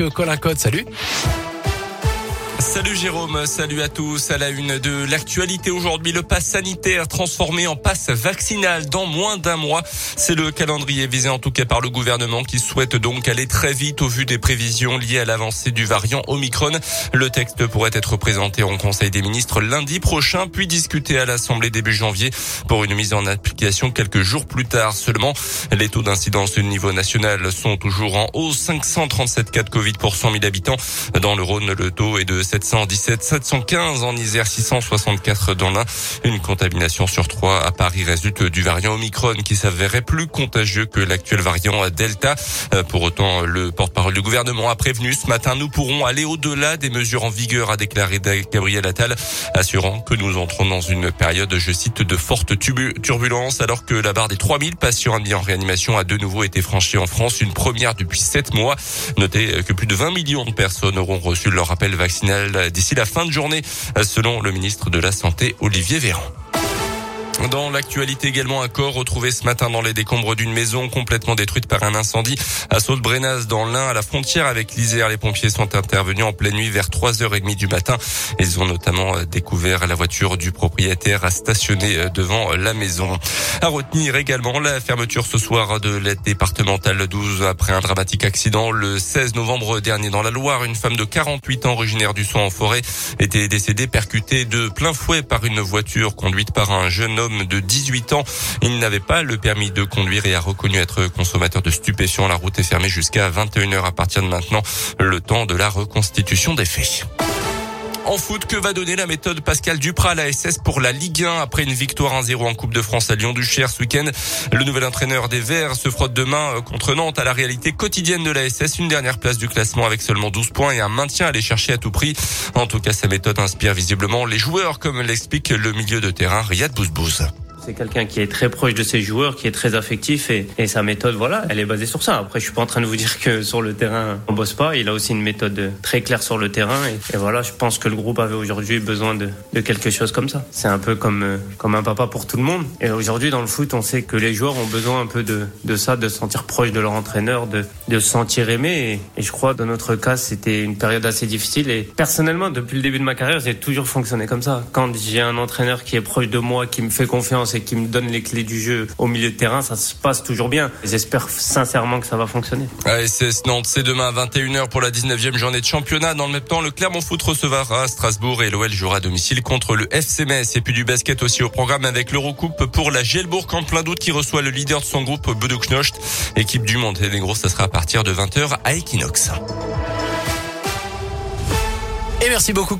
avec Colin Code. Salut. Salut Jérôme, salut à tous. À la une de l'actualité aujourd'hui, le pass sanitaire transformé en passe vaccinal dans moins d'un mois. C'est le calendrier visé en tout cas par le gouvernement qui souhaite donc aller très vite au vu des prévisions liées à l'avancée du variant Omicron. Le texte pourrait être présenté en Conseil des ministres lundi prochain, puis discuté à l'Assemblée début janvier pour une mise en application quelques jours plus tard seulement. Les taux d'incidence au niveau national sont toujours en hausse. 537 cas de Covid pour 100 000 habitants. Dans le Rhône, le taux est de 717, 715 en Isère, 664 dans l'Ain. Une contamination sur trois à Paris résulte du variant Omicron qui s'avérait plus contagieux que l'actuel variant Delta. Euh, pour autant, le porte-parole du gouvernement a prévenu ce matin, nous pourrons aller au-delà des mesures en vigueur, a déclaré Gabriel Attal, assurant que nous entrons dans une période, je cite, de forte turbulence alors que la barre des 3000 patients admis en réanimation a de nouveau été franchie en France, une première depuis sept mois. Notez que plus de 20 millions de personnes auront reçu leur appel vaccinal d'ici la fin de journée, selon le ministre de la Santé, Olivier Véran. Dans l'actualité également, un corps retrouvé ce matin dans les décombres d'une maison complètement détruite par un incendie à Saute-Brenas dans l'Ain à la frontière avec l'Isère. Les pompiers sont intervenus en pleine nuit vers 3h30 du matin. Ils ont notamment euh, découvert la voiture du propriétaire à stationner euh, devant la maison. À retenir également la fermeture ce soir de l'aide départementale 12 après un dramatique accident le 16 novembre dernier dans la Loire. Une femme de 48 ans originaire du son en forêt était décédée percutée de plein fouet par une voiture conduite par un jeune homme de 18 ans. Il n'avait pas le permis de conduire et a reconnu être consommateur de stupéfiants. La route est fermée jusqu'à 21h à partir de maintenant, le temps de la reconstitution des faits. En foot, que va donner la méthode Pascal Duprat à la SS pour la Ligue 1 après une victoire 1-0 en Coupe de France à Lyon-Duchère ce week-end? Le nouvel entraîneur des Verts se frotte demain euh, contre Nantes à la réalité quotidienne de la SS, une dernière place du classement avec seulement 12 points et un maintien à aller chercher à tout prix. En tout cas, sa méthode inspire visiblement les joueurs, comme l'explique le milieu de terrain Riyad Bouzbouz. C'est quelqu'un qui est très proche de ses joueurs, qui est très affectif et, sa méthode, voilà, elle est basée sur ça. Après, je suis pas en train de vous dire que sur le terrain, on bosse pas. Il a aussi une méthode très claire sur le terrain et, voilà, je pense que le groupe avait aujourd'hui besoin de, quelque chose comme ça. C'est un peu comme, euh, comme un papa pour tout le monde. Et aujourd'hui, dans le foot, on sait que les joueurs ont besoin un peu de, ça, de se sentir proche de leur entraîneur, de, de se sentir aimé. Et, et je crois, dans notre cas, c'était une période assez difficile. Et personnellement, depuis le début de ma carrière, j'ai toujours fonctionné comme ça. Quand j'ai un entraîneur qui est proche de moi, qui me fait confiance et qui me donne les clés du jeu au milieu de terrain, ça se passe toujours bien. J'espère sincèrement que ça va fonctionner. ASS Nantes, c'est demain à 21h pour la 19e journée de championnat. Dans le même temps, le Clermont Foot recevra à Strasbourg et l'OL jouera à domicile contre le FC Metz. Et puis du basket aussi au programme avec l'Eurocoupe pour la Gielbourg en plein doute qui reçoit le leader de son groupe, Buduknost. Équipe du monde et gros, ça sera à partir de 20h à Equinox. Et merci beaucoup.